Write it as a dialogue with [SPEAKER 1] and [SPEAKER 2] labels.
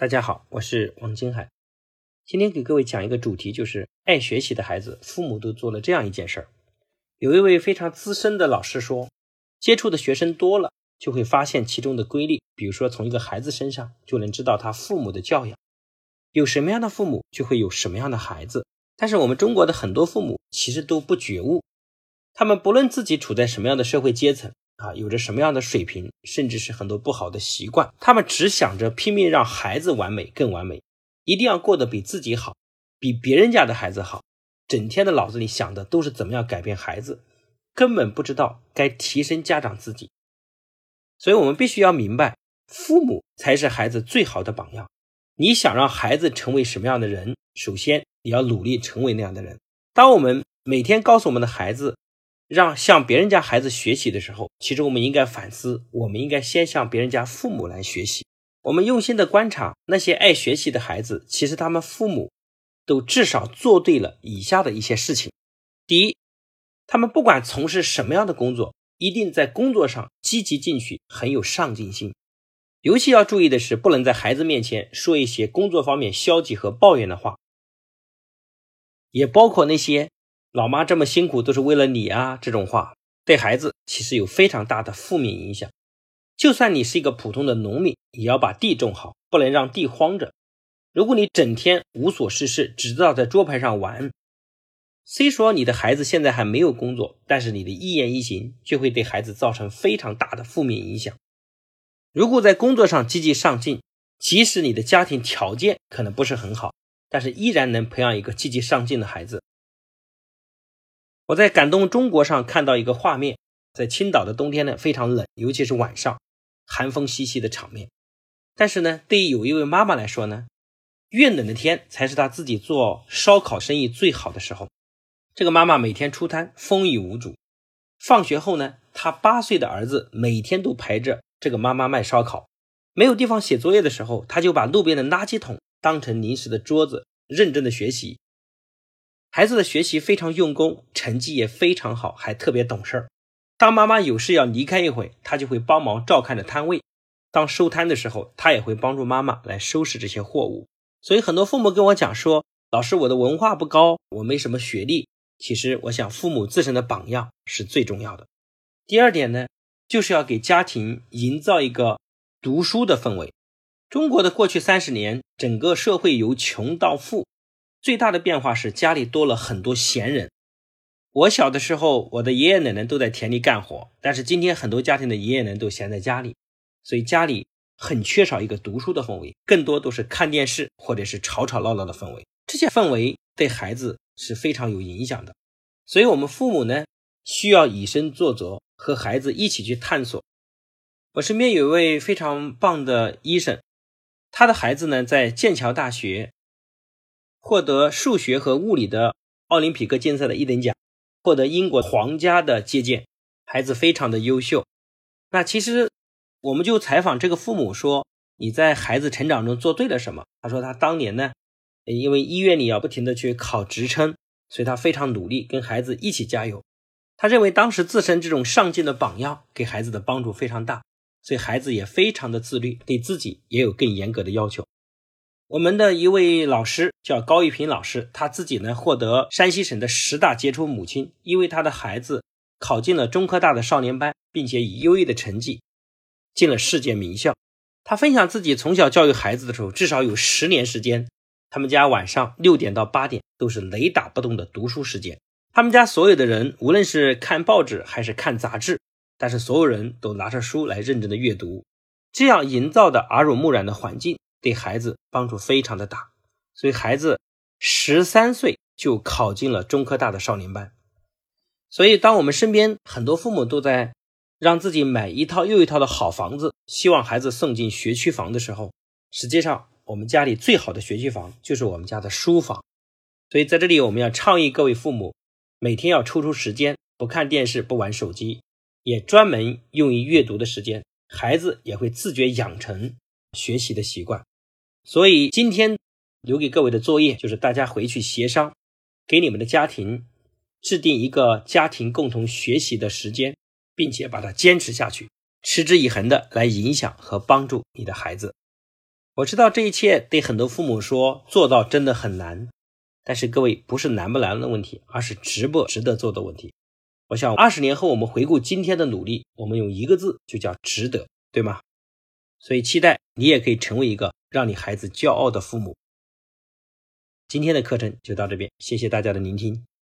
[SPEAKER 1] 大家好，我是王金海。今天给各位讲一个主题，就是爱学习的孩子，父母都做了这样一件事儿。有一位非常资深的老师说，接触的学生多了，就会发现其中的规律。比如说，从一个孩子身上就能知道他父母的教养，有什么样的父母，就会有什么样的孩子。但是我们中国的很多父母其实都不觉悟，他们不论自己处在什么样的社会阶层。啊，有着什么样的水平，甚至是很多不好的习惯，他们只想着拼命让孩子完美、更完美，一定要过得比自己好，比别人家的孩子好，整天的脑子里想的都是怎么样改变孩子，根本不知道该提升家长自己。所以，我们必须要明白，父母才是孩子最好的榜样。你想让孩子成为什么样的人，首先你要努力成为那样的人。当我们每天告诉我们的孩子，让向别人家孩子学习的时候，其实我们应该反思，我们应该先向别人家父母来学习。我们用心的观察那些爱学习的孩子，其实他们父母都至少做对了以下的一些事情：第一，他们不管从事什么样的工作，一定在工作上积极进取，很有上进心。尤其要注意的是，不能在孩子面前说一些工作方面消极和抱怨的话，也包括那些。老妈这么辛苦都是为了你啊！这种话对孩子其实有非常大的负面影响。就算你是一个普通的农民，也要把地种好，不能让地荒着。如果你整天无所事事，只知道在桌牌上玩，虽说你的孩子现在还没有工作，但是你的一言一行就会对孩子造成非常大的负面影响。如果在工作上积极上进，即使你的家庭条件可能不是很好，但是依然能培养一个积极上进的孩子。我在《感动中国》上看到一个画面，在青岛的冬天呢非常冷，尤其是晚上，寒风习习的场面。但是呢，对于有一位妈妈来说呢，越冷的天才是她自己做烧烤生意最好的时候。这个妈妈每天出摊，风雨无阻。放学后呢，她八岁的儿子每天都陪着这个妈妈卖烧烤。没有地方写作业的时候，他就把路边的垃圾桶当成临时的桌子，认真的学习。孩子的学习非常用功，成绩也非常好，还特别懂事儿。当妈妈有事要离开一会，他就会帮忙照看着摊位。当收摊的时候，他也会帮助妈妈来收拾这些货物。所以很多父母跟我讲说：“老师，我的文化不高，我没什么学历。”其实，我想父母自身的榜样是最重要的。第二点呢，就是要给家庭营造一个读书的氛围。中国的过去三十年，整个社会由穷到富。最大的变化是家里多了很多闲人。我小的时候，我的爷爷奶奶都在田里干活，但是今天很多家庭的爷爷奶奶都闲在家里，所以家里很缺少一个读书的氛围，更多都是看电视或者是吵吵闹闹的氛围。这些氛围对孩子是非常有影响的，所以我们父母呢需要以身作则，和孩子一起去探索。我身边有一位非常棒的医生，他的孩子呢在剑桥大学。获得数学和物理的奥林匹克竞赛的一等奖，获得英国皇家的接见，孩子非常的优秀。那其实我们就采访这个父母说：“你在孩子成长中做对了什么？”他说：“他当年呢，因为医院里要不停的去考职称，所以他非常努力，跟孩子一起加油。他认为当时自身这种上进的榜样给孩子的帮助非常大，所以孩子也非常的自律，对自己也有更严格的要求。”我们的一位老师叫高玉平老师，他自己呢获得山西省的十大杰出母亲，因为他的孩子考进了中科大的少年班，并且以优异的成绩进了世界名校。他分享自己从小教育孩子的时候，至少有十年时间，他们家晚上六点到八点都是雷打不动的读书时间。他们家所有的人，无论是看报纸还是看杂志，但是所有人都拿着书来认真的阅读，这样营造的耳濡目染的环境。对孩子帮助非常的大，所以孩子十三岁就考进了中科大的少年班。所以，当我们身边很多父母都在让自己买一套又一套的好房子，希望孩子送进学区房的时候，实际上我们家里最好的学区房就是我们家的书房。所以，在这里我们要倡议各位父母，每天要抽出时间，不看电视，不玩手机，也专门用于阅读的时间，孩子也会自觉养成学习的习惯。所以今天留给各位的作业就是大家回去协商，给你们的家庭制定一个家庭共同学习的时间，并且把它坚持下去，持之以恒的来影响和帮助你的孩子。我知道这一切对很多父母说做到真的很难，但是各位不是难不难的问题，而是值不值得做的问题。我想二十年后我们回顾今天的努力，我们用一个字就叫值得，对吗？所以期待你也可以成为一个让你孩子骄傲的父母。今天的课程就到这边，谢谢大家的聆听。